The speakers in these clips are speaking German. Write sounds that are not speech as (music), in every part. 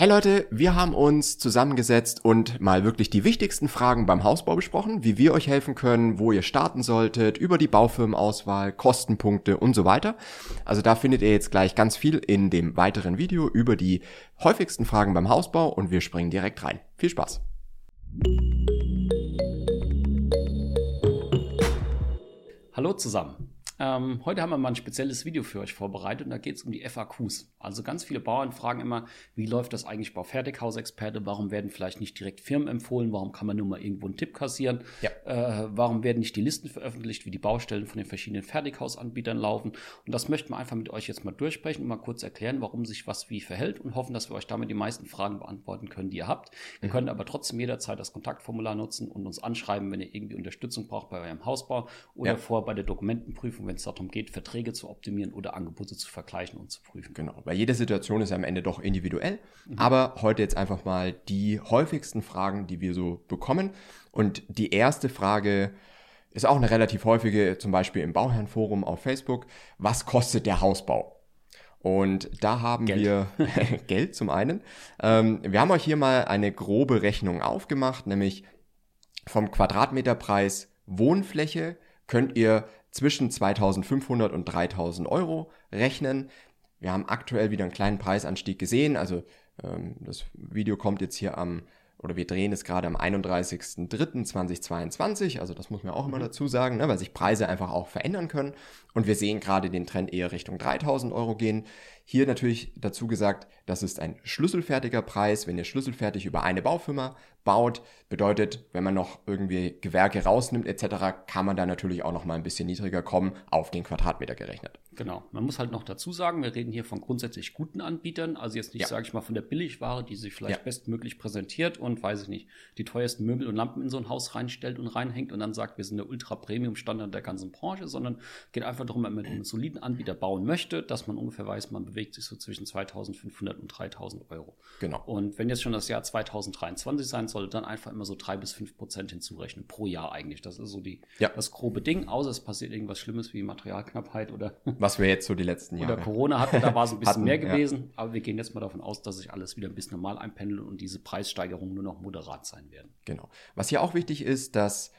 Hey Leute, wir haben uns zusammengesetzt und mal wirklich die wichtigsten Fragen beim Hausbau besprochen, wie wir euch helfen können, wo ihr starten solltet, über die Baufirmenauswahl, Kostenpunkte und so weiter. Also da findet ihr jetzt gleich ganz viel in dem weiteren Video über die häufigsten Fragen beim Hausbau und wir springen direkt rein. Viel Spaß! Hallo zusammen. Ähm, heute haben wir mal ein spezielles Video für euch vorbereitet und da geht es um die FAQs. Also ganz viele Bauern fragen immer, wie läuft das eigentlich bei Fertighausexperte? Warum werden vielleicht nicht direkt Firmen empfohlen? Warum kann man nur mal irgendwo einen Tipp kassieren? Ja. Äh, warum werden nicht die Listen veröffentlicht, wie die Baustellen von den verschiedenen Fertighausanbietern laufen? Und das möchten wir einfach mit euch jetzt mal durchsprechen und mal kurz erklären, warum sich was wie verhält und hoffen, dass wir euch damit die meisten Fragen beantworten können, die ihr habt. Mhm. Ihr könnt aber trotzdem jederzeit das Kontaktformular nutzen und uns anschreiben, wenn ihr irgendwie Unterstützung braucht bei eurem Hausbau oder ja. vor bei der Dokumentenprüfung wenn es darum geht, Verträge zu optimieren oder Angebote zu vergleichen und zu prüfen. Genau, weil jede Situation ist am Ende doch individuell. Mhm. Aber heute jetzt einfach mal die häufigsten Fragen, die wir so bekommen. Und die erste Frage ist auch eine relativ häufige, zum Beispiel im Bauherrenforum auf Facebook. Was kostet der Hausbau? Und da haben Geld. wir (laughs) (laughs) Geld zum einen. Ähm, wir haben euch hier mal eine grobe Rechnung aufgemacht, nämlich vom Quadratmeterpreis Wohnfläche könnt ihr zwischen 2500 und 3000 Euro rechnen. Wir haben aktuell wieder einen kleinen Preisanstieg gesehen. Also ähm, das Video kommt jetzt hier am, oder wir drehen es gerade am 31.03.2022. Also das muss man auch immer mhm. dazu sagen, ne, weil sich Preise einfach auch verändern können. Und wir sehen gerade den Trend eher Richtung 3000 Euro gehen. Hier natürlich dazu gesagt, das ist ein schlüsselfertiger Preis. Wenn ihr schlüsselfertig über eine Baufirma baut, bedeutet, wenn man noch irgendwie Gewerke rausnimmt etc., kann man da natürlich auch noch mal ein bisschen niedriger kommen, auf den Quadratmeter gerechnet. Genau. Man muss halt noch dazu sagen, wir reden hier von grundsätzlich guten Anbietern, also jetzt nicht, ja. sage ich mal, von der Billigware, die sich vielleicht ja. bestmöglich präsentiert und, weiß ich nicht, die teuersten Möbel und Lampen in so ein Haus reinstellt und reinhängt und dann sagt, wir sind der Ultra-Premium-Standard der ganzen Branche, sondern geht einfach darum, wenn man einen soliden Anbieter bauen möchte, dass man ungefähr weiß, man bewegt bewegt sich so zwischen 2500 und 3000 Euro. Genau. Und wenn jetzt schon das Jahr 2023 sein soll, dann einfach immer so drei bis fünf Prozent hinzurechnen pro Jahr eigentlich. Das ist so die, ja. das grobe Ding, außer es passiert irgendwas Schlimmes wie Materialknappheit oder. (laughs) Was wir jetzt so die letzten Jahre. Oder Corona hatten, da war es ein bisschen hatten, mehr gewesen. Ja. Aber wir gehen jetzt mal davon aus, dass sich alles wieder ein bisschen normal einpendelt und diese Preissteigerungen nur noch moderat sein werden. Genau. Was hier auch wichtig ist, dass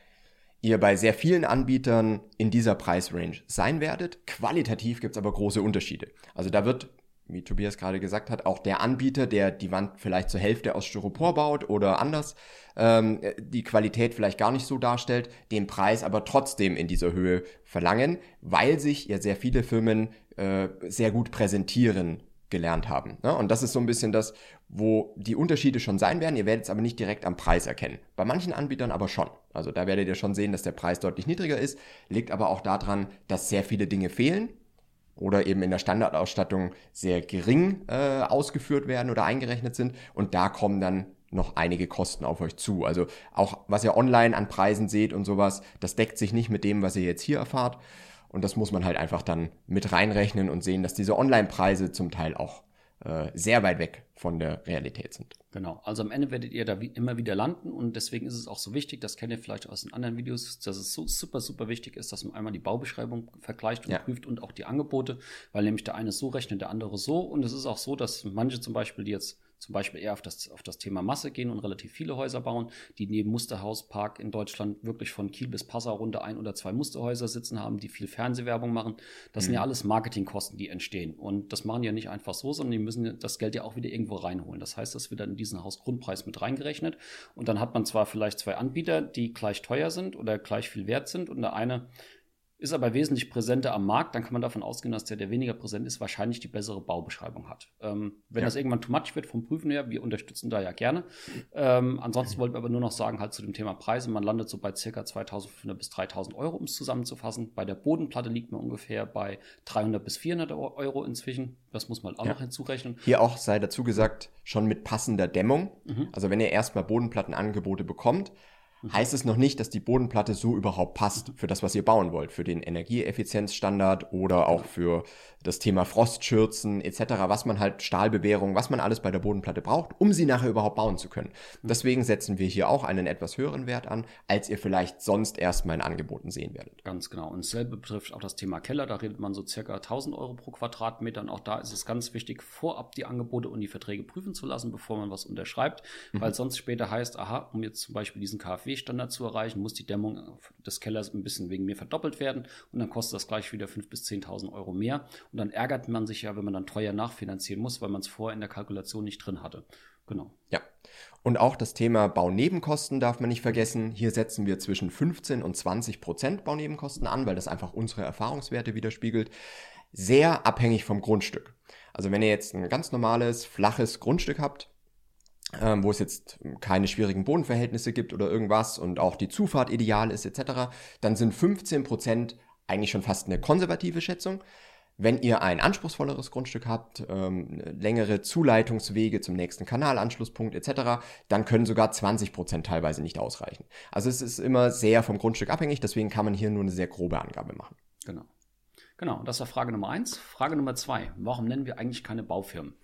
ihr bei sehr vielen Anbietern in dieser Preisrange sein werdet. Qualitativ gibt es aber große Unterschiede. Also da wird, wie Tobias gerade gesagt hat, auch der Anbieter, der die Wand vielleicht zur Hälfte aus Styropor baut oder anders, ähm, die Qualität vielleicht gar nicht so darstellt, den Preis aber trotzdem in dieser Höhe verlangen, weil sich ja sehr viele Firmen äh, sehr gut präsentieren gelernt haben. Ne? Und das ist so ein bisschen das, wo die Unterschiede schon sein werden. Ihr werdet es aber nicht direkt am Preis erkennen. Bei manchen Anbietern aber schon. Also da werdet ihr schon sehen, dass der Preis deutlich niedriger ist. Liegt aber auch daran, dass sehr viele Dinge fehlen oder eben in der Standardausstattung sehr gering äh, ausgeführt werden oder eingerechnet sind. Und da kommen dann noch einige Kosten auf euch zu. Also auch was ihr online an Preisen seht und sowas, das deckt sich nicht mit dem, was ihr jetzt hier erfahrt. Und das muss man halt einfach dann mit reinrechnen und sehen, dass diese Online-Preise zum Teil auch äh, sehr weit weg von der Realität sind. Genau, also am Ende werdet ihr da wie immer wieder landen und deswegen ist es auch so wichtig, das kennt ihr vielleicht aus den anderen Videos, dass es so super, super wichtig ist, dass man einmal die Baubeschreibung vergleicht und ja. prüft und auch die Angebote, weil nämlich der eine so rechnet, der andere so und es ist auch so, dass manche zum Beispiel, die jetzt zum Beispiel eher auf das, auf das Thema Masse gehen und relativ viele Häuser bauen, die neben Musterhauspark in Deutschland wirklich von Kiel bis Passau runter ein oder zwei Musterhäuser sitzen haben, die viel Fernsehwerbung machen. Das mhm. sind ja mhm. alles Marketingkosten, die entstehen. Und das machen ja nicht einfach so, sondern die müssen das Geld ja auch wieder irgendwo reinholen. Das heißt, das wird dann in diesen Hausgrundpreis mit reingerechnet. Und dann hat man zwar vielleicht zwei Anbieter, die gleich teuer sind oder gleich viel wert sind und der eine ist aber wesentlich präsenter am Markt, dann kann man davon ausgehen, dass der, der weniger präsent ist, wahrscheinlich die bessere Baubeschreibung hat. Ähm, wenn ja. das irgendwann too much wird vom Prüfen her, wir unterstützen da ja gerne. Ähm, ansonsten wollten wir aber nur noch sagen, halt zu dem Thema Preise, man landet so bei circa 2500 bis 3000 Euro, um es zusammenzufassen. Bei der Bodenplatte liegt man ungefähr bei 300 bis 400 Euro inzwischen. Das muss man auch ja. noch hinzurechnen. Hier auch sei dazu gesagt, schon mit passender Dämmung. Mhm. Also wenn ihr erstmal Bodenplattenangebote bekommt. Heißt es noch nicht, dass die Bodenplatte so überhaupt passt für das, was ihr bauen wollt, für den Energieeffizienzstandard oder auch für das Thema Frostschürzen etc., was man halt Stahlbewährung, was man alles bei der Bodenplatte braucht, um sie nachher überhaupt bauen zu können. Mhm. Deswegen setzen wir hier auch einen etwas höheren Wert an, als ihr vielleicht sonst erstmal in Angeboten sehen werdet. Ganz genau. Und dasselbe betrifft auch das Thema Keller. Da redet man so circa 1000 Euro pro Quadratmeter. Und auch da ist es ganz wichtig, vorab die Angebote und die Verträge prüfen zu lassen, bevor man was unterschreibt, mhm. weil sonst später heißt, aha, um jetzt zum Beispiel diesen KfW-Standard zu erreichen, muss die Dämmung des Kellers ein bisschen wegen mir verdoppelt werden und dann kostet das gleich wieder 5.000 bis 10.000 Euro mehr. Und dann ärgert man sich ja, wenn man dann teuer nachfinanzieren muss, weil man es vorher in der Kalkulation nicht drin hatte. Genau. Ja. Und auch das Thema Baunebenkosten darf man nicht vergessen. Hier setzen wir zwischen 15 und 20 Prozent Baunebenkosten an, weil das einfach unsere Erfahrungswerte widerspiegelt. Sehr abhängig vom Grundstück. Also wenn ihr jetzt ein ganz normales, flaches Grundstück habt, ähm, wo es jetzt keine schwierigen Bodenverhältnisse gibt oder irgendwas und auch die Zufahrt ideal ist etc., dann sind 15 Prozent eigentlich schon fast eine konservative Schätzung. Wenn ihr ein anspruchsvolleres Grundstück habt, ähm, längere Zuleitungswege zum nächsten Kanalanschlusspunkt etc., dann können sogar 20% teilweise nicht ausreichen. Also es ist immer sehr vom Grundstück abhängig, deswegen kann man hier nur eine sehr grobe Angabe machen. Genau. Genau, das war Frage Nummer eins. Frage Nummer zwei. Warum nennen wir eigentlich keine Baufirmen?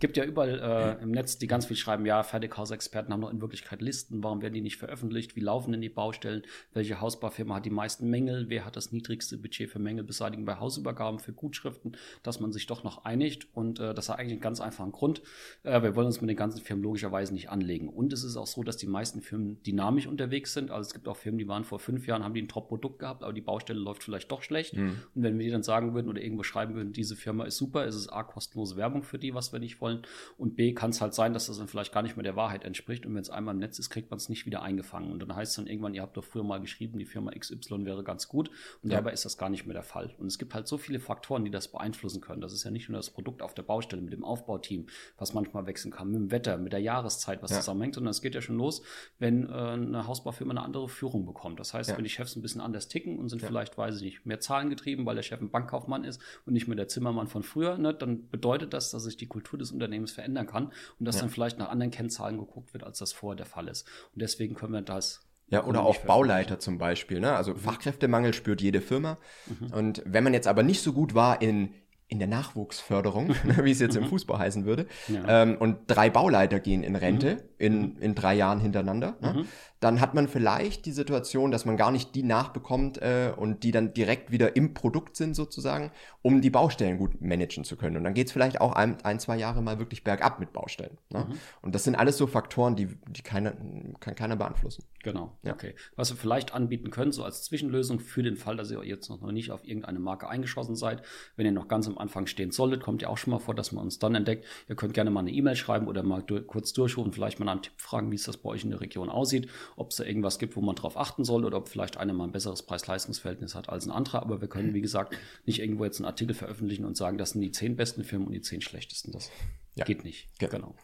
Gibt ja überall äh, im Netz, die ganz viel schreiben, ja, Fertighausexperten haben doch in Wirklichkeit Listen, warum werden die nicht veröffentlicht, wie laufen denn die Baustellen, welche Hausbaufirma hat die meisten Mängel, wer hat das niedrigste Budget für Mängelbeseitigung bei Hausübergaben, für Gutschriften, dass man sich doch noch einigt und äh, das hat eigentlich einen ganz einfachen Grund. Äh, wir wollen uns mit den ganzen Firmen logischerweise nicht anlegen. Und es ist auch so, dass die meisten Firmen dynamisch unterwegs sind, also es gibt auch Firmen, die waren vor fünf Jahren, haben die ein Top-Produkt gehabt, aber die Baustelle läuft vielleicht doch schlecht. Mhm. und wenn wir dann sagen würden oder irgendwo schreiben würden, diese Firma ist super, ist es A, kostenlose Werbung für die, was wir nicht wollen, wollen. Und B, kann es halt sein, dass das dann vielleicht gar nicht mehr der Wahrheit entspricht. Und wenn es einmal im Netz ist, kriegt man es nicht wieder eingefangen. Und dann heißt es dann irgendwann, ihr habt doch früher mal geschrieben, die Firma XY wäre ganz gut. Und ja. dabei ist das gar nicht mehr der Fall. Und es gibt halt so viele Faktoren, die das beeinflussen können. Das ist ja nicht nur das Produkt auf der Baustelle mit dem Aufbauteam, was manchmal wechseln kann, mit dem Wetter, mit der Jahreszeit, was ja. zusammenhängt, sondern es geht ja schon los, wenn äh, eine Hausbaufirma eine andere Führung bekommt. Das heißt, ja. wenn die Chefs ein bisschen anders ticken und sind vielleicht, weiß ich nicht, mehr zahlengetrieben, weil der Chef ein Bankkaufmann ist und nicht mehr der Zimmermann von früher, ne, dann bedeutet das, dass sich die Kultur des Unternehmens verändern kann und dass ja. dann vielleicht nach anderen Kennzahlen geguckt wird, als das vorher der Fall ist. Und deswegen können wir das ja, oder auch Bauleiter zum Beispiel. Ne? Also mhm. Fachkräftemangel spürt jede Firma. Mhm. Und wenn man jetzt aber nicht so gut war in in der Nachwuchsförderung, (laughs) ne, wie es jetzt im mhm. Fußball heißen würde, ja. ähm, und drei Bauleiter gehen in Rente mhm. in, in drei Jahren hintereinander, ne? Dann hat man vielleicht die Situation, dass man gar nicht die nachbekommt äh, und die dann direkt wieder im Produkt sind sozusagen, um die Baustellen gut managen zu können. Und dann geht es vielleicht auch ein, ein, zwei Jahre mal wirklich bergab mit Baustellen. Ne? Mhm. Und das sind alles so Faktoren, die, die keiner, kann keiner beeinflussen. Genau, ja. okay. Was wir vielleicht anbieten können, so als Zwischenlösung für den Fall, dass ihr jetzt noch nicht auf irgendeine Marke eingeschossen seid, wenn ihr noch ganz am Anfang stehen solltet, kommt ja auch schon mal vor, dass man uns dann entdeckt. Ihr könnt gerne mal eine E-Mail schreiben oder mal durch, kurz durchrufen, vielleicht mal einen Tipp fragen, wie es das bei euch in der Region aussieht, ob es da irgendwas gibt, wo man drauf achten soll oder ob vielleicht einer mal ein besseres Preis-Leistungs-Verhältnis hat als ein anderer. Aber wir können, wie gesagt, nicht irgendwo jetzt einen Artikel veröffentlichen und sagen, das sind die zehn besten Firmen und die zehn schlechtesten. Das ja. geht nicht. Genau.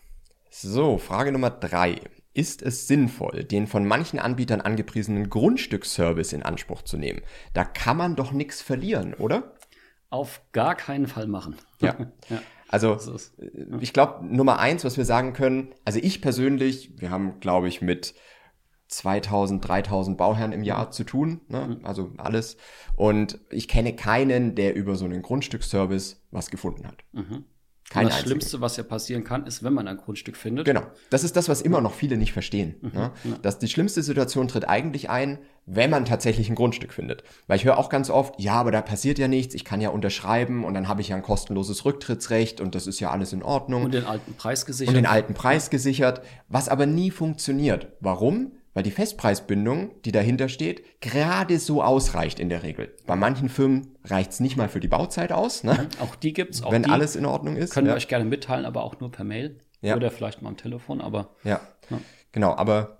So, Frage Nummer drei ist es sinnvoll, den von manchen Anbietern angepriesenen Grundstücksservice in Anspruch zu nehmen? Da kann man doch nichts verlieren, oder? Auf gar keinen Fall machen. Ja. (laughs) ja. Also äh, ich glaube, Nummer eins, was wir sagen können, also ich persönlich, wir haben, glaube ich, mit 2000, 3000 Bauherren im Jahr zu tun, ne? Mhm. also alles. Und ich kenne keinen, der über so einen Grundstücksservice was gefunden hat. Mhm. Kein das einzigen. Schlimmste, was ja passieren kann, ist, wenn man ein Grundstück findet. Genau. Das ist das, was immer noch viele nicht verstehen. Mhm, ne? Dass die schlimmste Situation tritt eigentlich ein, wenn man tatsächlich ein Grundstück findet. Weil ich höre auch ganz oft, ja, aber da passiert ja nichts, ich kann ja unterschreiben und dann habe ich ja ein kostenloses Rücktrittsrecht und das ist ja alles in Ordnung. Und den alten Preis gesichert. Und den alten Preis gesichert, was aber nie funktioniert. Warum? Weil die Festpreisbindung, die dahinter steht, gerade so ausreicht in der Regel. Bei manchen Firmen reicht es nicht mal für die Bauzeit aus. Ne? Auch die gibt's. Auch wenn die alles in Ordnung ist. Können ja. wir euch gerne mitteilen, aber auch nur per Mail ja. oder vielleicht mal am Telefon. Aber ja. ja, genau. Aber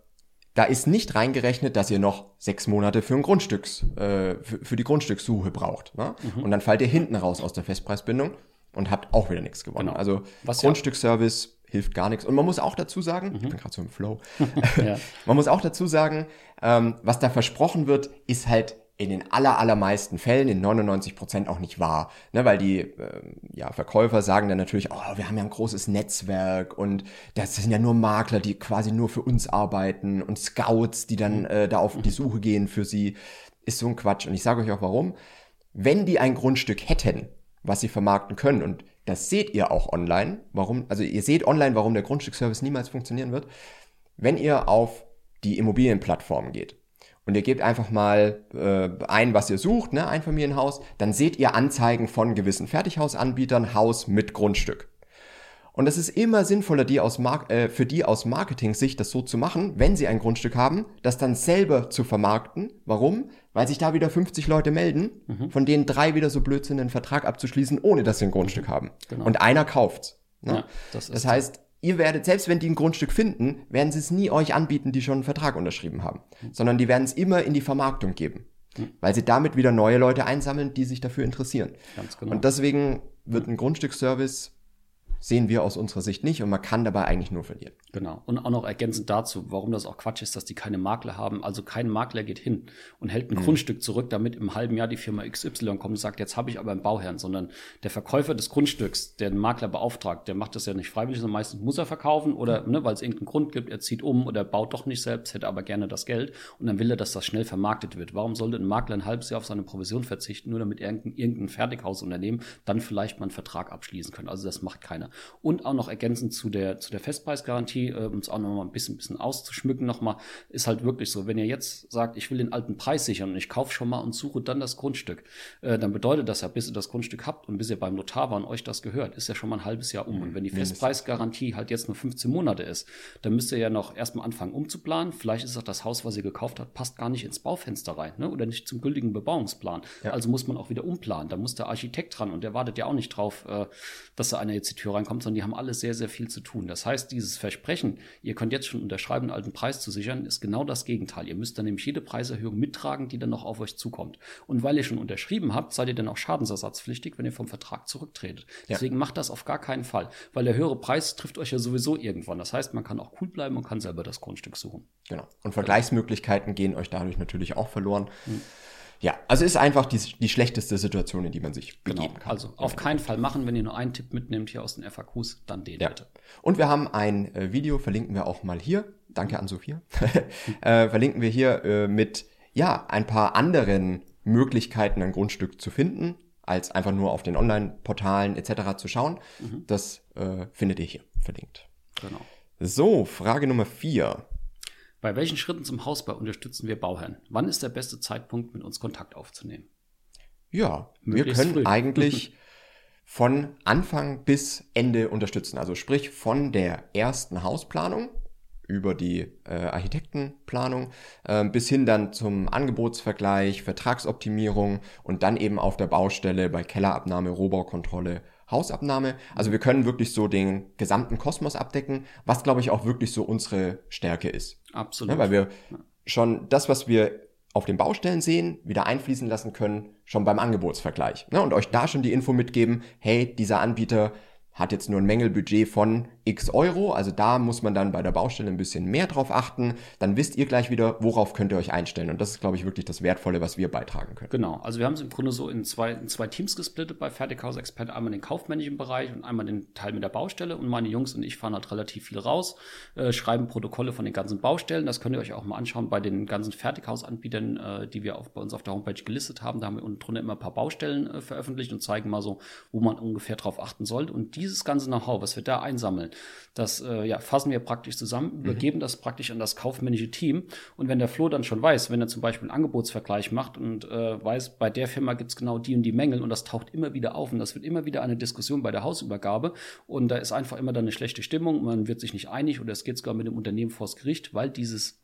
da ist nicht reingerechnet, dass ihr noch sechs Monate für ein Grundstücks, äh, für, für, die Grundstückssuche braucht. Ne? Mhm. Und dann fallt ihr hinten raus aus der Festpreisbindung und habt auch wieder nichts gewonnen. Genau. Also Was Grundstücksservice hilft gar nichts. Und man muss auch dazu sagen, mhm. ich bin gerade so im Flow, (laughs) ja. man muss auch dazu sagen, ähm, was da versprochen wird, ist halt in den aller, allermeisten Fällen, in 99 Prozent auch nicht wahr. Ne, weil die äh, ja, Verkäufer sagen dann natürlich, oh, wir haben ja ein großes Netzwerk und das sind ja nur Makler, die quasi nur für uns arbeiten und Scouts, die dann äh, da auf die Suche gehen für sie. Ist so ein Quatsch. Und ich sage euch auch warum. Wenn die ein Grundstück hätten, was sie vermarkten können, und das seht ihr auch online, warum, also ihr seht online, warum der Grundstücksservice niemals funktionieren wird, wenn ihr auf die Immobilienplattform geht und ihr gebt einfach mal äh, ein, was ihr sucht, ne, Einfamilienhaus, dann seht ihr Anzeigen von gewissen Fertighausanbietern, Haus mit Grundstück. Und es ist immer sinnvoller, die aus Mar äh, für die aus Marketing-Sicht das so zu machen, wenn sie ein Grundstück haben, das dann selber zu vermarkten. Warum? Weil sich da wieder 50 Leute melden, mhm. von denen drei wieder so blöd sind, einen Vertrag abzuschließen, ohne dass sie ein Grundstück haben. Genau. Und einer kauft's. Ne? Ja, das, das heißt, ihr werdet, selbst wenn die ein Grundstück finden, werden sie es nie euch anbieten, die schon einen Vertrag unterschrieben haben, mhm. sondern die werden es immer in die Vermarktung geben, mhm. weil sie damit wieder neue Leute einsammeln, die sich dafür interessieren. Ganz genau. Und deswegen wird ein Grundstücksservice sehen wir aus unserer Sicht nicht und man kann dabei eigentlich nur verlieren. Genau. Und auch noch ergänzend dazu, warum das auch Quatsch ist, dass die keine Makler haben. Also kein Makler geht hin und hält ein mhm. Grundstück zurück, damit im halben Jahr die Firma XY kommt und sagt, jetzt habe ich aber einen Bauherrn, sondern der Verkäufer des Grundstücks, der den Makler beauftragt, der macht das ja nicht freiwillig, sondern meistens muss er verkaufen oder mhm. ne, weil es irgendeinen Grund gibt, er zieht um oder baut doch nicht selbst, hätte aber gerne das Geld und dann will er, dass das schnell vermarktet wird. Warum sollte ein Makler ein halbes Jahr auf seine Provision verzichten, nur damit irgendein, irgendein Fertighausunternehmen dann vielleicht mal einen Vertrag abschließen können? Also das macht keiner. Und auch noch ergänzend zu der, zu der Festpreisgarantie, äh, um es auch noch mal ein bisschen, bisschen auszuschmücken nochmal, ist halt wirklich so, wenn ihr jetzt sagt, ich will den alten Preis sichern und ich kaufe schon mal und suche dann das Grundstück, äh, dann bedeutet das ja, bis ihr das Grundstück habt und bis ihr beim Notar war und euch das gehört, ist ja schon mal ein halbes Jahr um. Und wenn die Festpreisgarantie halt jetzt nur 15 Monate ist, dann müsst ihr ja noch erstmal anfangen umzuplanen. Vielleicht ist auch das Haus, was ihr gekauft habt, passt gar nicht ins Baufenster rein ne? oder nicht zum gültigen Bebauungsplan. Ja. Also muss man auch wieder umplanen. Da muss der Architekt dran und der wartet ja auch nicht drauf, äh, dass da einer jetzt die Tür reinkommt, sondern die haben alle sehr, sehr viel zu tun. Das heißt, dieses Versprechen, ihr könnt jetzt schon unterschreiben, einen alten Preis zu sichern, ist genau das Gegenteil. Ihr müsst dann nämlich jede Preiserhöhung mittragen, die dann noch auf euch zukommt. Und weil ihr schon unterschrieben habt, seid ihr dann auch schadensersatzpflichtig, wenn ihr vom Vertrag zurücktretet. Ja. Deswegen macht das auf gar keinen Fall, weil der höhere Preis trifft euch ja sowieso irgendwann. Das heißt, man kann auch cool bleiben und kann selber das Grundstück suchen. Genau. Und Vergleichsmöglichkeiten gehen euch dadurch natürlich auch verloren. Hm. Ja, also ist einfach die, die schlechteste Situation, in die man sich genau. begeben kann. Also auf keinen Fall machen, wenn ihr nur einen Tipp mitnehmt hier aus den FAQs, dann den ja. bitte. Und wir haben ein äh, Video, verlinken wir auch mal hier. Danke an Sophia. (laughs) äh, verlinken wir hier äh, mit ja ein paar anderen Möglichkeiten, ein Grundstück zu finden, als einfach nur auf den Online-Portalen etc. zu schauen. Mhm. Das äh, findet ihr hier verlinkt. Genau. So, Frage Nummer vier. Bei welchen Schritten zum Hausbau unterstützen wir Bauherren? Wann ist der beste Zeitpunkt, mit uns Kontakt aufzunehmen? Ja, Möglichst wir können früh. (laughs) eigentlich von Anfang bis Ende unterstützen. Also sprich von der ersten Hausplanung über die äh, Architektenplanung äh, bis hin dann zum Angebotsvergleich, Vertragsoptimierung und dann eben auf der Baustelle bei Kellerabnahme, Rohbaukontrolle Hausabnahme. Also wir können wirklich so den gesamten Kosmos abdecken, was glaube ich auch wirklich so unsere Stärke ist. Absolut. Ja, weil wir schon das, was wir auf den Baustellen sehen, wieder einfließen lassen können, schon beim Angebotsvergleich. Ne? Und euch da schon die Info mitgeben, hey, dieser Anbieter hat jetzt nur ein Mängelbudget von x Euro. Also da muss man dann bei der Baustelle ein bisschen mehr drauf achten. Dann wisst ihr gleich wieder, worauf könnt ihr euch einstellen. Und das ist, glaube ich, wirklich das Wertvolle, was wir beitragen können. Genau. Also wir haben es im Grunde so in zwei, in zwei Teams gesplittet bei Fertighaus Expert. Einmal den kaufmännischen Bereich und einmal den Teil mit der Baustelle. Und meine Jungs und ich fahren halt relativ viel raus, äh, schreiben Protokolle von den ganzen Baustellen. Das könnt ihr euch auch mal anschauen bei den ganzen Fertighausanbietern, äh, die wir auch bei uns auf der Homepage gelistet haben. Da haben wir unten drunter immer ein paar Baustellen äh, veröffentlicht und zeigen mal so, wo man ungefähr drauf achten sollte. Und dieses ganze Know-how, was wir da einsammeln, das äh, ja, fassen wir praktisch zusammen, mhm. übergeben mhm. das praktisch an das kaufmännische Team. Und wenn der Flo dann schon weiß, wenn er zum Beispiel einen Angebotsvergleich macht und äh, weiß, bei der Firma gibt es genau die und die Mängel und das taucht immer wieder auf und das wird immer wieder eine Diskussion bei der Hausübergabe und da ist einfach immer dann eine schlechte Stimmung, man wird sich nicht einig oder es geht sogar mit dem Unternehmen vors Gericht, weil dieses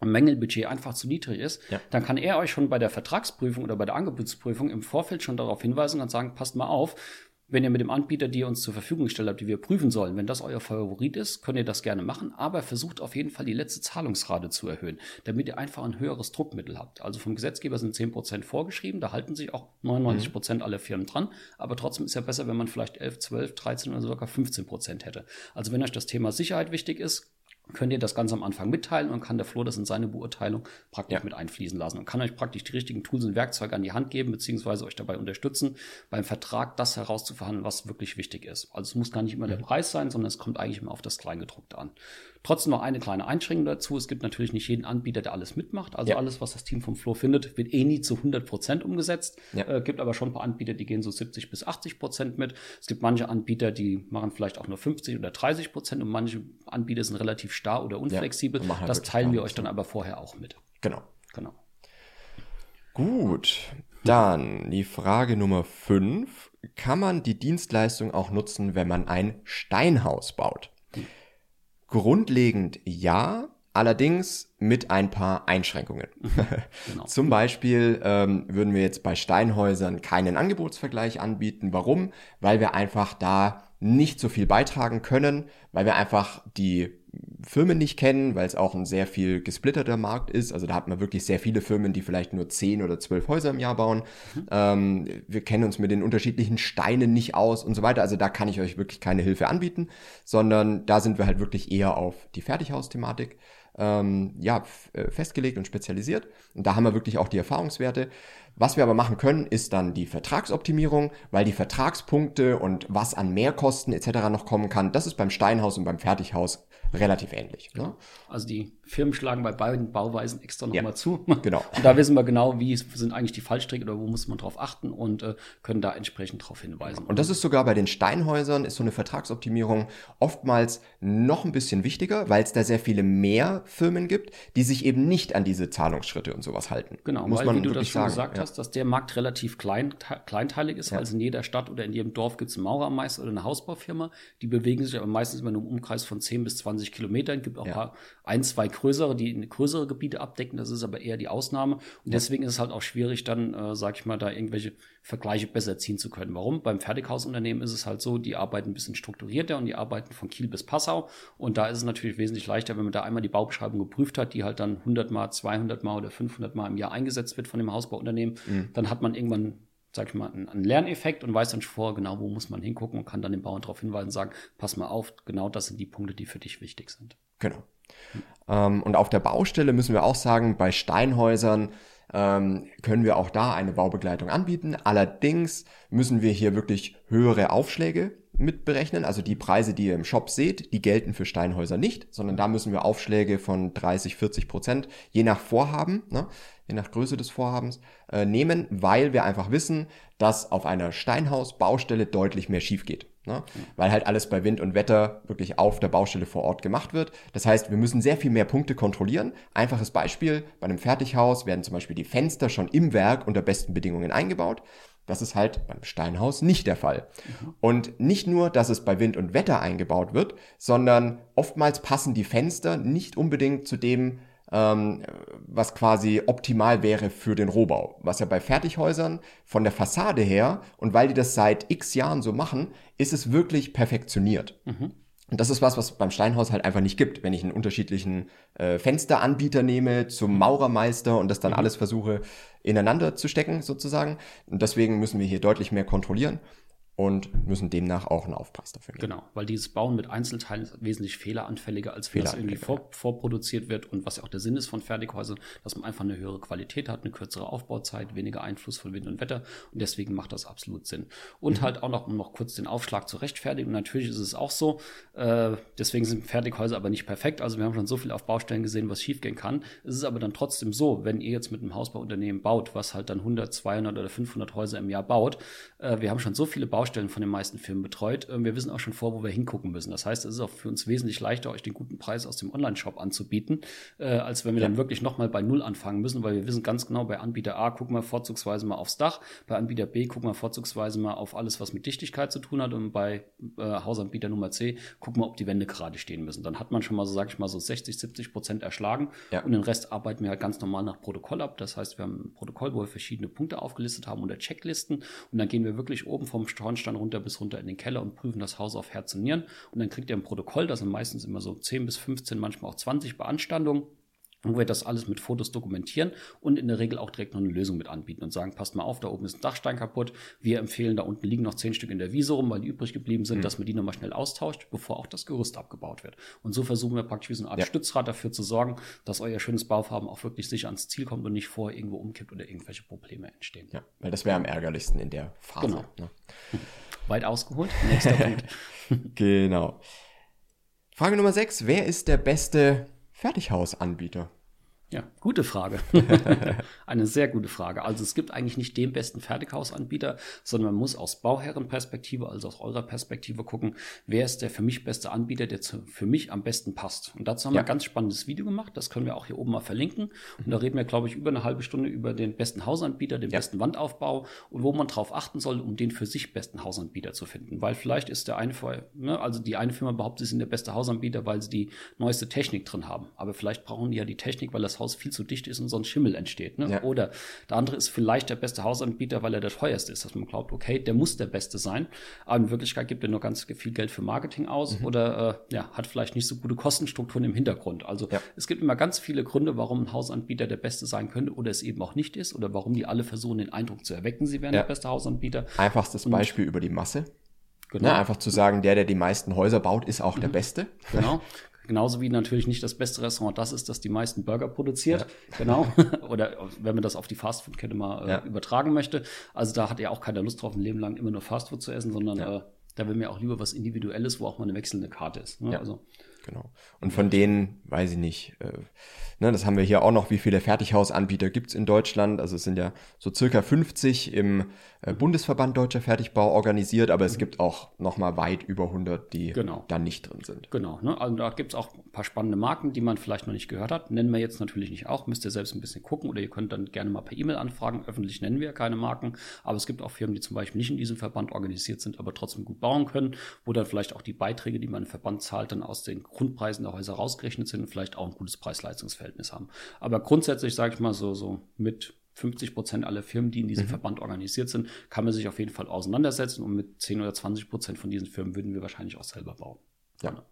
Mängelbudget einfach zu niedrig ist, ja. dann kann er euch schon bei der Vertragsprüfung oder bei der Angebotsprüfung im Vorfeld schon darauf hinweisen und sagen, passt mal auf, wenn ihr mit dem Anbieter, die ihr uns zur Verfügung gestellt habt, die wir prüfen sollen, wenn das euer Favorit ist, könnt ihr das gerne machen, aber versucht auf jeden Fall die letzte Zahlungsrate zu erhöhen, damit ihr einfach ein höheres Druckmittel habt. Also vom Gesetzgeber sind 10% vorgeschrieben, da halten sich auch 99% mhm. aller Firmen dran, aber trotzdem ist ja besser, wenn man vielleicht 11, 12, 13 oder sogar 15% hätte. Also wenn euch das Thema Sicherheit wichtig ist, könnt ihr das Ganze am Anfang mitteilen und kann der Flo das in seine Beurteilung praktisch ja. mit einfließen lassen und kann euch praktisch die richtigen Tools und Werkzeuge an die Hand geben, beziehungsweise euch dabei unterstützen, beim Vertrag das herauszuverhandeln, was wirklich wichtig ist. Also es muss gar nicht immer der Preis sein, sondern es kommt eigentlich immer auf das Kleingedruckte an. Trotzdem noch eine kleine Einschränkung dazu. Es gibt natürlich nicht jeden Anbieter, der alles mitmacht. Also ja. alles, was das Team vom Flo findet, wird eh nie zu 100 Prozent umgesetzt. Ja. Äh, gibt aber schon ein paar Anbieter, die gehen so 70 bis 80 Prozent mit. Es gibt manche Anbieter, die machen vielleicht auch nur 50 oder 30 Prozent und manche Anbieter sind relativ starr oder unflexibel. Ja, halt das teilen wir euch dann aber vorher auch mit. Genau. Genau. Gut. Dann die Frage Nummer 5. Kann man die Dienstleistung auch nutzen, wenn man ein Steinhaus baut? Grundlegend ja, allerdings mit ein paar Einschränkungen. (laughs) genau. Zum Beispiel ähm, würden wir jetzt bei Steinhäusern keinen Angebotsvergleich anbieten. Warum? Weil wir einfach da nicht so viel beitragen können, weil wir einfach die Firmen nicht kennen, weil es auch ein sehr viel gesplitterter Markt ist. Also da hat man wirklich sehr viele Firmen, die vielleicht nur zehn oder zwölf Häuser im Jahr bauen. Mhm. Ähm, wir kennen uns mit den unterschiedlichen Steinen nicht aus und so weiter. Also da kann ich euch wirklich keine Hilfe anbieten, sondern da sind wir halt wirklich eher auf die Fertighaus-Thematik ähm, ja, äh, festgelegt und spezialisiert. Und da haben wir wirklich auch die Erfahrungswerte. Was wir aber machen können, ist dann die Vertragsoptimierung, weil die Vertragspunkte und was an Mehrkosten etc. noch kommen kann, das ist beim Steinhaus und beim Fertighaus relativ ähnlich. Ne? Also die Firmen schlagen bei beiden Bauweisen extra nochmal ja, zu. (laughs) Genau. Und da wissen wir genau, wie sind eigentlich die Fallstricke oder wo muss man drauf achten und äh, können da entsprechend darauf hinweisen. Und das ist sogar bei den Steinhäusern, ist so eine Vertragsoptimierung oftmals noch ein bisschen wichtiger, weil es da sehr viele mehr Firmen gibt, die sich eben nicht an diese Zahlungsschritte und sowas halten. Genau, muss weil, man wie du das schon sagen. gesagt ja. hast, dass der Markt relativ klein, kleinteilig ist, ja. weil in jeder Stadt oder in jedem Dorf gibt es einen Maurermeister oder eine Hausbaufirma, die bewegen sich aber meistens immer nur im Umkreis von 10 bis 20 Kilometern. Es gibt auch ja. ein, zwei größere, die größere Gebiete abdecken. Das ist aber eher die Ausnahme. Und deswegen ist es halt auch schwierig, dann, äh, sag ich mal, da irgendwelche Vergleiche besser ziehen zu können. Warum? Beim Fertighausunternehmen ist es halt so, die arbeiten ein bisschen strukturierter und die arbeiten von Kiel bis Passau. Und da ist es natürlich wesentlich leichter, wenn man da einmal die Baubeschreibung geprüft hat, die halt dann 100 mal, 200 mal oder 500 mal im Jahr eingesetzt wird von dem Hausbauunternehmen. Mhm. Dann hat man irgendwann sag ich mal, einen Lerneffekt und weiß dann schon vorher genau, wo muss man hingucken und kann dann den Bauern darauf hinweisen und sagen, pass mal auf, genau das sind die Punkte, die für dich wichtig sind. Genau. Ähm, und auf der Baustelle müssen wir auch sagen, bei Steinhäusern ähm, können wir auch da eine Baubegleitung anbieten. Allerdings müssen wir hier wirklich höhere Aufschläge mitberechnen. Also die Preise, die ihr im Shop seht, die gelten für Steinhäuser nicht, sondern da müssen wir Aufschläge von 30, 40 Prozent, je nach Vorhaben, ne, je nach Größe des Vorhabens, äh, nehmen, weil wir einfach wissen, dass auf einer Steinhausbaustelle deutlich mehr schief geht. Ne? Weil halt alles bei Wind und Wetter wirklich auf der Baustelle vor Ort gemacht wird. Das heißt, wir müssen sehr viel mehr Punkte kontrollieren. Einfaches Beispiel, bei einem Fertighaus werden zum Beispiel die Fenster schon im Werk unter besten Bedingungen eingebaut. Das ist halt beim Steinhaus nicht der Fall. Mhm. Und nicht nur, dass es bei Wind und Wetter eingebaut wird, sondern oftmals passen die Fenster nicht unbedingt zu dem, was quasi optimal wäre für den Rohbau. Was ja bei Fertighäusern von der Fassade her und weil die das seit x Jahren so machen, ist es wirklich perfektioniert. Mhm. Und das ist was, was beim Steinhaus halt einfach nicht gibt. Wenn ich einen unterschiedlichen äh, Fensteranbieter nehme zum Maurermeister und das dann mhm. alles versuche ineinander zu stecken sozusagen. Und deswegen müssen wir hier deutlich mehr kontrollieren und müssen demnach auch einen Aufpreis dafür geben. Genau, weil dieses Bauen mit Einzelteilen ist wesentlich fehleranfälliger, als wenn es irgendwie vor, vorproduziert wird und was ja auch der Sinn ist von Fertighäusern, dass man einfach eine höhere Qualität hat, eine kürzere Aufbauzeit, weniger Einfluss von Wind und Wetter und deswegen macht das absolut Sinn. Und mhm. halt auch noch, um noch kurz den Aufschlag zu rechtfertigen, natürlich ist es auch so, äh, deswegen sind Fertighäuser aber nicht perfekt, also wir haben schon so viel auf Baustellen gesehen, was schiefgehen kann. Es ist aber dann trotzdem so, wenn ihr jetzt mit einem Hausbauunternehmen baut, was halt dann 100, 200 oder 500 Häuser im Jahr baut, äh, wir haben schon so viele Baustellen, Baustellen von den meisten Firmen betreut. Ähm, wir wissen auch schon vor, wo wir hingucken müssen. Das heißt, es ist auch für uns wesentlich leichter, euch den guten Preis aus dem Online-Shop anzubieten, äh, als wenn wir ja. dann wirklich nochmal bei Null anfangen müssen, weil wir wissen ganz genau, bei Anbieter A gucken wir vorzugsweise mal aufs Dach, bei Anbieter B gucken wir vorzugsweise mal auf alles, was mit Dichtigkeit zu tun hat und bei äh, Hausanbieter Nummer C gucken wir, ob die Wände gerade stehen müssen. Dann hat man schon mal so, sag ich mal, so 60, 70 Prozent erschlagen ja. und den Rest arbeiten wir halt ganz normal nach Protokoll ab. Das heißt, wir haben ein Protokoll, wo wir verschiedene Punkte aufgelistet haben unter Checklisten und dann gehen wir wirklich oben vom Schornstein runter bis runter in den Keller und prüfen das Haus auf Herz und Nieren. Und dann kriegt ihr ein Protokoll, das sind meistens immer so 10 bis 15, manchmal auch 20 Beanstandungen wo wir das alles mit Fotos dokumentieren und in der Regel auch direkt noch eine Lösung mit anbieten und sagen, passt mal auf, da oben ist ein Dachstein kaputt. Wir empfehlen, da unten liegen noch zehn Stück in der Wiese rum, weil die übrig geblieben sind, mhm. dass man die nochmal schnell austauscht, bevor auch das Gerüst abgebaut wird. Und so versuchen wir praktisch wie so eine Art ja. Stützrad dafür zu sorgen, dass euer schönes Bauvorhaben auch wirklich sicher ans Ziel kommt und nicht vorher irgendwo umkippt oder irgendwelche Probleme entstehen. Ja, weil das wäre am ärgerlichsten in der Phase. Genau. Ne? (laughs) Weit ausgeholt. Nächster (laughs) Punkt. (laughs) genau. Frage Nummer 6. Wer ist der beste Fertighausanbieter? Ja, gute Frage. (laughs) Eine sehr gute Frage. Also es gibt eigentlich nicht den besten Fertighausanbieter, sondern man muss aus Bauherrenperspektive, also aus eurer Perspektive gucken, wer ist der für mich beste Anbieter, der zu, für mich am besten passt. Und dazu haben ja. wir ein ganz spannendes Video gemacht, das können wir auch hier oben mal verlinken. Und da reden wir, glaube ich, über eine halbe Stunde über den besten Hausanbieter, den ja. besten Wandaufbau und wo man drauf achten soll, um den für sich besten Hausanbieter zu finden. Weil vielleicht ist der eine, ne, also die eine Firma behauptet, sie sind der beste Hausanbieter, weil sie die neueste Technik drin haben. Aber vielleicht brauchen die ja die Technik, weil das Haus Haus viel zu dicht ist und sonst Schimmel entsteht. Ne? Ja. Oder der andere ist vielleicht der beste Hausanbieter, weil er der teuerste ist, dass man glaubt, okay, der muss der Beste sein. Aber in Wirklichkeit gibt er nur ganz viel Geld für Marketing aus mhm. oder äh, ja, hat vielleicht nicht so gute Kostenstrukturen im Hintergrund. Also ja. es gibt immer ganz viele Gründe, warum ein Hausanbieter der Beste sein könnte oder es eben auch nicht ist oder warum die alle versuchen, den Eindruck zu erwecken, sie wären ja. der beste Hausanbieter. Einfachstes Beispiel und, über die Masse. Genau. Ne, einfach zu sagen, der, der die meisten Häuser baut, ist auch mhm. der Beste. Genau. (laughs) Genauso wie natürlich nicht das beste Restaurant das ist, das die meisten Burger produziert. Ja. (laughs) Genau. Oder wenn man das auf die Fastfood-Kette mal äh, ja. übertragen möchte. Also da hat ja auch keiner Lust drauf, ein Leben lang immer nur Fastfood zu essen, sondern ja. äh, da will mir auch lieber was Individuelles, wo auch mal eine wechselnde Karte ist. Ne? Ja. Also Genau. Und von denen, weiß ich nicht, äh, ne, das haben wir hier auch noch, wie viele Fertighausanbieter gibt's in Deutschland. Also es sind ja so circa 50 im äh, Bundesverband Deutscher Fertigbau organisiert, aber es gibt auch noch mal weit über 100, die genau. da nicht drin sind. Genau, ne? also da gibt's auch ein paar spannende Marken, die man vielleicht noch nicht gehört hat. Nennen wir jetzt natürlich nicht auch, müsst ihr selbst ein bisschen gucken oder ihr könnt dann gerne mal per E-Mail anfragen. Öffentlich nennen wir keine Marken, aber es gibt auch Firmen, die zum Beispiel nicht in diesem Verband organisiert sind, aber trotzdem gut bauen können, wo dann vielleicht auch die Beiträge, die man im Verband zahlt, dann aus den Grundpreisen der Häuser rausgerechnet sind und vielleicht auch ein gutes Preis-Leistungs-Verhältnis haben. Aber grundsätzlich sage ich mal so, so mit 50 Prozent aller Firmen, die in diesem mhm. Verband organisiert sind, kann man sich auf jeden Fall auseinandersetzen und mit 10 oder 20 Prozent von diesen Firmen würden wir wahrscheinlich auch selber bauen. Ja.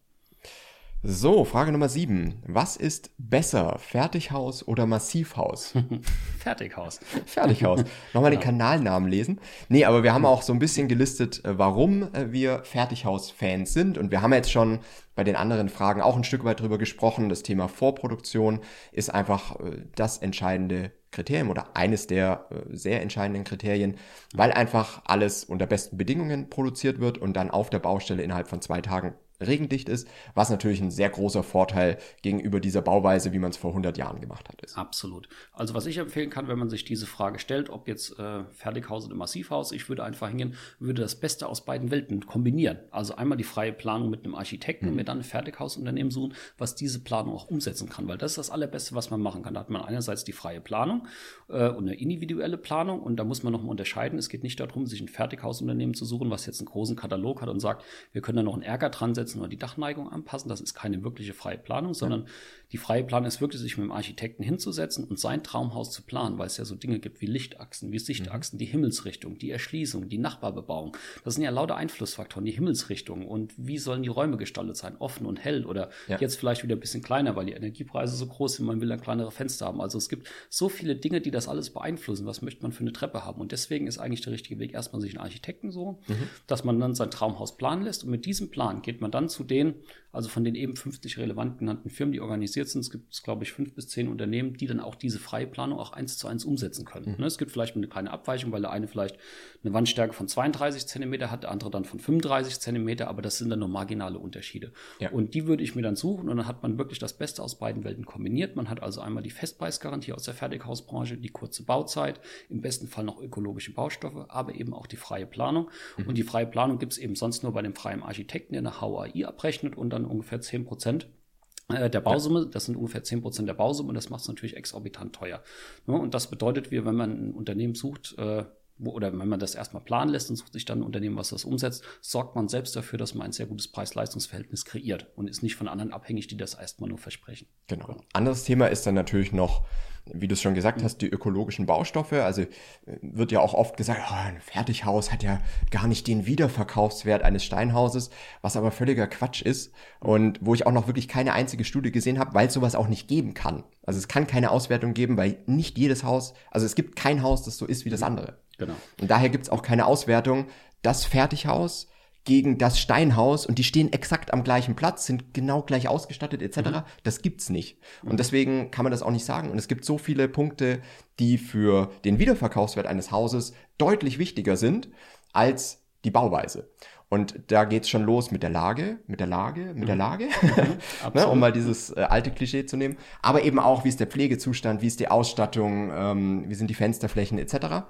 Genau. So, Frage Nummer sieben. Was ist besser, Fertighaus oder Massivhaus? (laughs) Fertighaus. Fertighaus. Nochmal den Kanalnamen lesen. Nee, aber wir haben auch so ein bisschen gelistet, äh, warum äh, wir Fertighaus-Fans sind. Und wir haben jetzt schon bei den anderen Fragen auch ein Stück weit drüber gesprochen. Das Thema Vorproduktion ist einfach äh, das entscheidende Kriterium oder eines der sehr entscheidenden Kriterien, weil einfach alles unter besten Bedingungen produziert wird und dann auf der Baustelle innerhalb von zwei Tagen regendicht ist, was natürlich ein sehr großer Vorteil gegenüber dieser Bauweise, wie man es vor 100 Jahren gemacht hat, ist. Absolut. Also was ich empfehlen kann, wenn man sich diese Frage stellt, ob jetzt äh, Fertighaus oder Massivhaus, ich würde einfach hingehen, würde das Beste aus beiden Welten kombinieren. Also einmal die freie Planung mit einem Architekten mhm. und mir dann ein Fertighausunternehmen suchen, was diese Planung auch umsetzen kann, weil das ist das Allerbeste, was man machen kann. Da hat man einerseits die freie Planung äh, und eine individuelle Planung und da muss man nochmal unterscheiden. Es geht nicht darum, sich ein Fertighausunternehmen zu suchen, was jetzt einen großen Katalog hat und sagt, wir können da noch einen Ärger dran setzen oder die Dachneigung anpassen. Das ist keine wirkliche freie Planung, sondern ja. Die freie Planung ist wirklich, sich mit dem Architekten hinzusetzen und sein Traumhaus zu planen, weil es ja so Dinge gibt wie Lichtachsen, wie Sichtachsen, mhm. die Himmelsrichtung, die Erschließung, die Nachbarbebauung. Das sind ja lauter Einflussfaktoren, die Himmelsrichtung und wie sollen die Räume gestaltet sein, offen und hell oder ja. jetzt vielleicht wieder ein bisschen kleiner, weil die Energiepreise so groß sind, man will dann kleinere Fenster haben. Also es gibt so viele Dinge, die das alles beeinflussen. Was möchte man für eine Treppe haben? Und deswegen ist eigentlich der richtige Weg, erstmal sich einen Architekten so, mhm. dass man dann sein Traumhaus planen lässt und mit diesem Plan geht man dann zu den, also von den eben 50 relevant genannten Firmen, die organisiert sind, es gibt, glaube ich, fünf bis zehn Unternehmen, die dann auch diese freie Planung auch eins zu eins umsetzen können. Mhm. Ne, es gibt vielleicht eine kleine Abweichung, weil der eine vielleicht eine Wandstärke von 32 Zentimeter hat, der andere dann von 35 Zentimeter, aber das sind dann nur marginale Unterschiede. Ja. Und die würde ich mir dann suchen und dann hat man wirklich das Beste aus beiden Welten kombiniert. Man hat also einmal die Festpreisgarantie aus der Fertighausbranche, die kurze Bauzeit, im besten Fall noch ökologische Baustoffe, aber eben auch die freie Planung. Mhm. Und die freie Planung gibt es eben sonst nur bei dem freien Architekten, der eine HOAI abrechnet und dann ungefähr 10 Prozent äh, der Bausumme, das sind ungefähr 10 Prozent der Bausumme, das macht es natürlich exorbitant teuer. Und das bedeutet, wir, wenn man ein Unternehmen sucht, äh, oder wenn man das erstmal planen lässt und sucht sich dann ein Unternehmen, was das umsetzt, sorgt man selbst dafür, dass man ein sehr gutes Preis-Leistungs-Verhältnis kreiert und ist nicht von anderen abhängig, die das erstmal nur versprechen. Genau. Anderes Thema ist dann natürlich noch, wie du es schon gesagt hast, die ökologischen Baustoffe. Also äh, wird ja auch oft gesagt, oh, ein Fertighaus hat ja gar nicht den Wiederverkaufswert eines Steinhauses, was aber völliger Quatsch ist und wo ich auch noch wirklich keine einzige Studie gesehen habe, weil es sowas auch nicht geben kann. Also es kann keine Auswertung geben, weil nicht jedes Haus, also es gibt kein Haus, das so ist wie das andere. Genau. Und daher gibt es auch keine Auswertung. Das Fertighaus gegen das Steinhaus und die stehen exakt am gleichen Platz, sind genau gleich ausgestattet etc. Mhm. Das gibt's nicht. Und deswegen kann man das auch nicht sagen. Und es gibt so viele Punkte, die für den Wiederverkaufswert eines Hauses deutlich wichtiger sind als die Bauweise. Und da geht's schon los mit der Lage, mit der Lage, mit der mhm. Lage, (laughs) mhm, (laughs) ne, um mal dieses äh, alte Klischee zu nehmen. Aber eben auch, wie ist der Pflegezustand, wie ist die Ausstattung, ähm, wie sind die Fensterflächen etc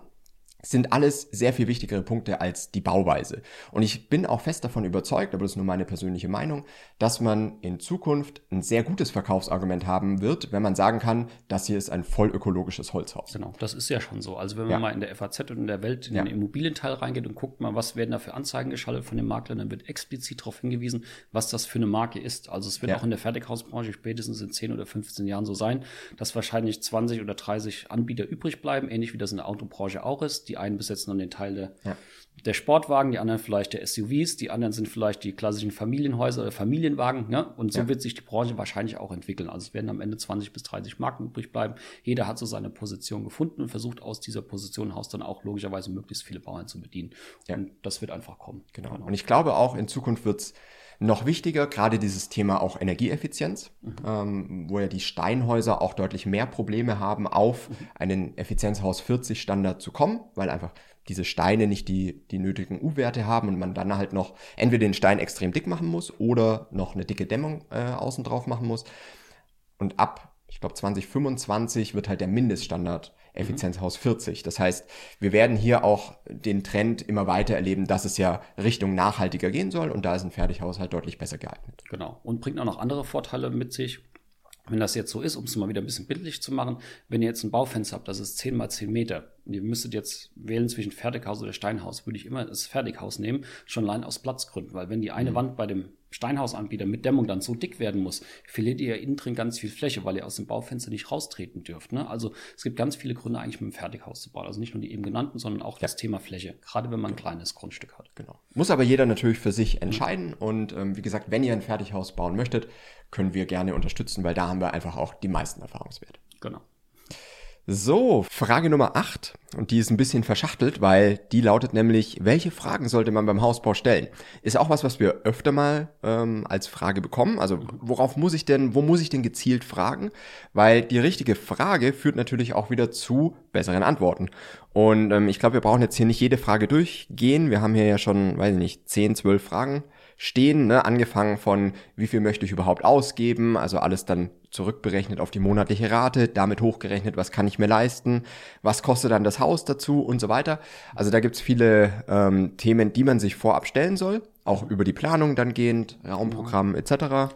sind alles sehr viel wichtigere Punkte als die Bauweise. Und ich bin auch fest davon überzeugt, aber das ist nur meine persönliche Meinung, dass man in Zukunft ein sehr gutes Verkaufsargument haben wird, wenn man sagen kann, das hier ist ein voll ökologisches Holzhaus. Genau, das ist ja schon so. Also wenn man ja. mal in der FAZ und in der Welt in ja. den Immobilienteil reingeht und guckt mal, was werden da für Anzeigen geschaltet von den Maklern, dann wird explizit darauf hingewiesen, was das für eine Marke ist. Also es wird ja. auch in der Fertighausbranche spätestens in 10 oder 15 Jahren so sein, dass wahrscheinlich 20 oder 30 Anbieter übrig bleiben, ähnlich wie das in der Autobranche auch ist. Die einen besetzen dann den Teil der, ja. der Sportwagen, die anderen vielleicht der SUVs, die anderen sind vielleicht die klassischen Familienhäuser oder Familienwagen. Ne? Und so ja. wird sich die Branche wahrscheinlich auch entwickeln. Also es werden am Ende 20 bis 30 Marken übrig bleiben. Jeder hat so seine Position gefunden und versucht aus dieser Position Haus dann auch logischerweise möglichst viele Bauern zu bedienen. Ja. Und das wird einfach kommen. Genau. genau. Und ich glaube auch, in Zukunft wird es noch wichtiger, gerade dieses Thema auch Energieeffizienz, mhm. ähm, wo ja die Steinhäuser auch deutlich mehr Probleme haben, auf mhm. einen Effizienzhaus 40 Standard zu kommen, weil einfach diese Steine nicht die, die nötigen U-Werte haben und man dann halt noch entweder den Stein extrem dick machen muss oder noch eine dicke Dämmung äh, außen drauf machen muss. Und ab, glaube, 2025 wird halt der Mindeststandard Effizienzhaus 40. Das heißt, wir werden hier auch den Trend immer weiter erleben, dass es ja Richtung nachhaltiger gehen soll und da ist ein Fertighaus halt deutlich besser geeignet. Genau. Und bringt auch noch andere Vorteile mit sich. Wenn das jetzt so ist, um es mal wieder ein bisschen bildlich zu machen, wenn ihr jetzt ein Baufenster habt, das ist 10 mal 10 Meter, und ihr müsstet jetzt wählen zwischen Fertighaus oder Steinhaus, würde ich immer das Fertighaus nehmen, schon allein aus Platzgründen, weil wenn die eine mhm. Wand bei dem Steinhausanbieter mit Dämmung dann so dick werden muss, verliert ihr innen drin ganz viel Fläche, weil ihr aus dem Baufenster nicht raustreten dürft. Ne? Also es gibt ganz viele Gründe eigentlich mit dem Fertighaus zu bauen. Also nicht nur die eben genannten, sondern auch ja. das Thema Fläche, gerade wenn man ein kleines Grundstück hat. Genau. Muss aber jeder natürlich für sich entscheiden. Und ähm, wie gesagt, wenn ihr ein Fertighaus bauen möchtet, können wir gerne unterstützen, weil da haben wir einfach auch die meisten Erfahrungswerte. Genau. So, Frage Nummer 8. Und die ist ein bisschen verschachtelt, weil die lautet nämlich, welche Fragen sollte man beim Hausbau stellen? Ist auch was, was wir öfter mal ähm, als Frage bekommen. Also worauf muss ich denn, wo muss ich denn gezielt fragen? Weil die richtige Frage führt natürlich auch wieder zu besseren Antworten. Und ähm, ich glaube, wir brauchen jetzt hier nicht jede Frage durchgehen. Wir haben hier ja schon, weiß ich nicht, 10, 12 Fragen stehen, ne? angefangen von wie viel möchte ich überhaupt ausgeben, also alles dann zurückberechnet auf die monatliche Rate, damit hochgerechnet, was kann ich mir leisten, was kostet dann das Haus dazu und so weiter. Also da gibt's viele ähm, Themen, die man sich vorab stellen soll, auch über die Planung dann gehend, Raumprogramm etc.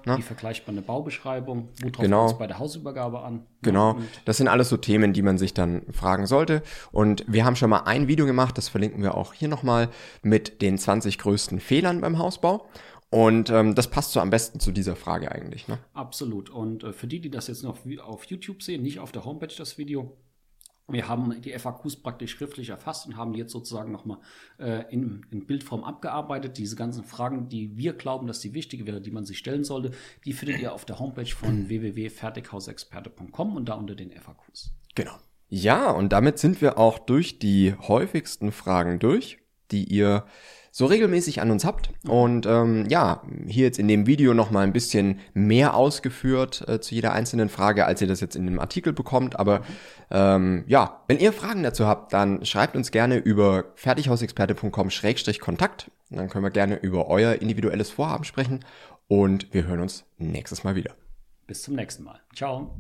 Ne? Die vergleichbare Baubeschreibung, worauf genau. kommt es bei der Hausübergabe an? Genau, das sind alles so Themen, die man sich dann fragen sollte. Und wir haben schon mal ein Video gemacht, das verlinken wir auch hier nochmal, mit den 20 größten Fehlern beim Hausbau. Und ähm, das passt so am besten zu dieser Frage eigentlich. Ne? Absolut. Und äh, für die, die das jetzt noch auf YouTube sehen, nicht auf der Homepage das Video, wir haben die FAQs praktisch schriftlich erfasst und haben die jetzt sozusagen nochmal äh, in, in Bildform abgearbeitet. Diese ganzen Fragen, die wir glauben, dass die wichtig wäre, die man sich stellen sollte, die findet ihr auf der Homepage von (clears throat) www.fertighausexperte.com und da unter den FAQs. Genau. Ja, und damit sind wir auch durch die häufigsten Fragen durch, die ihr so regelmäßig an uns habt. Und ähm, ja, hier jetzt in dem Video nochmal ein bisschen mehr ausgeführt äh, zu jeder einzelnen Frage, als ihr das jetzt in dem Artikel bekommt. Aber ähm, ja, wenn ihr Fragen dazu habt, dann schreibt uns gerne über fertighausexperte.com-kontakt. Dann können wir gerne über euer individuelles Vorhaben sprechen. Und wir hören uns nächstes Mal wieder. Bis zum nächsten Mal. Ciao.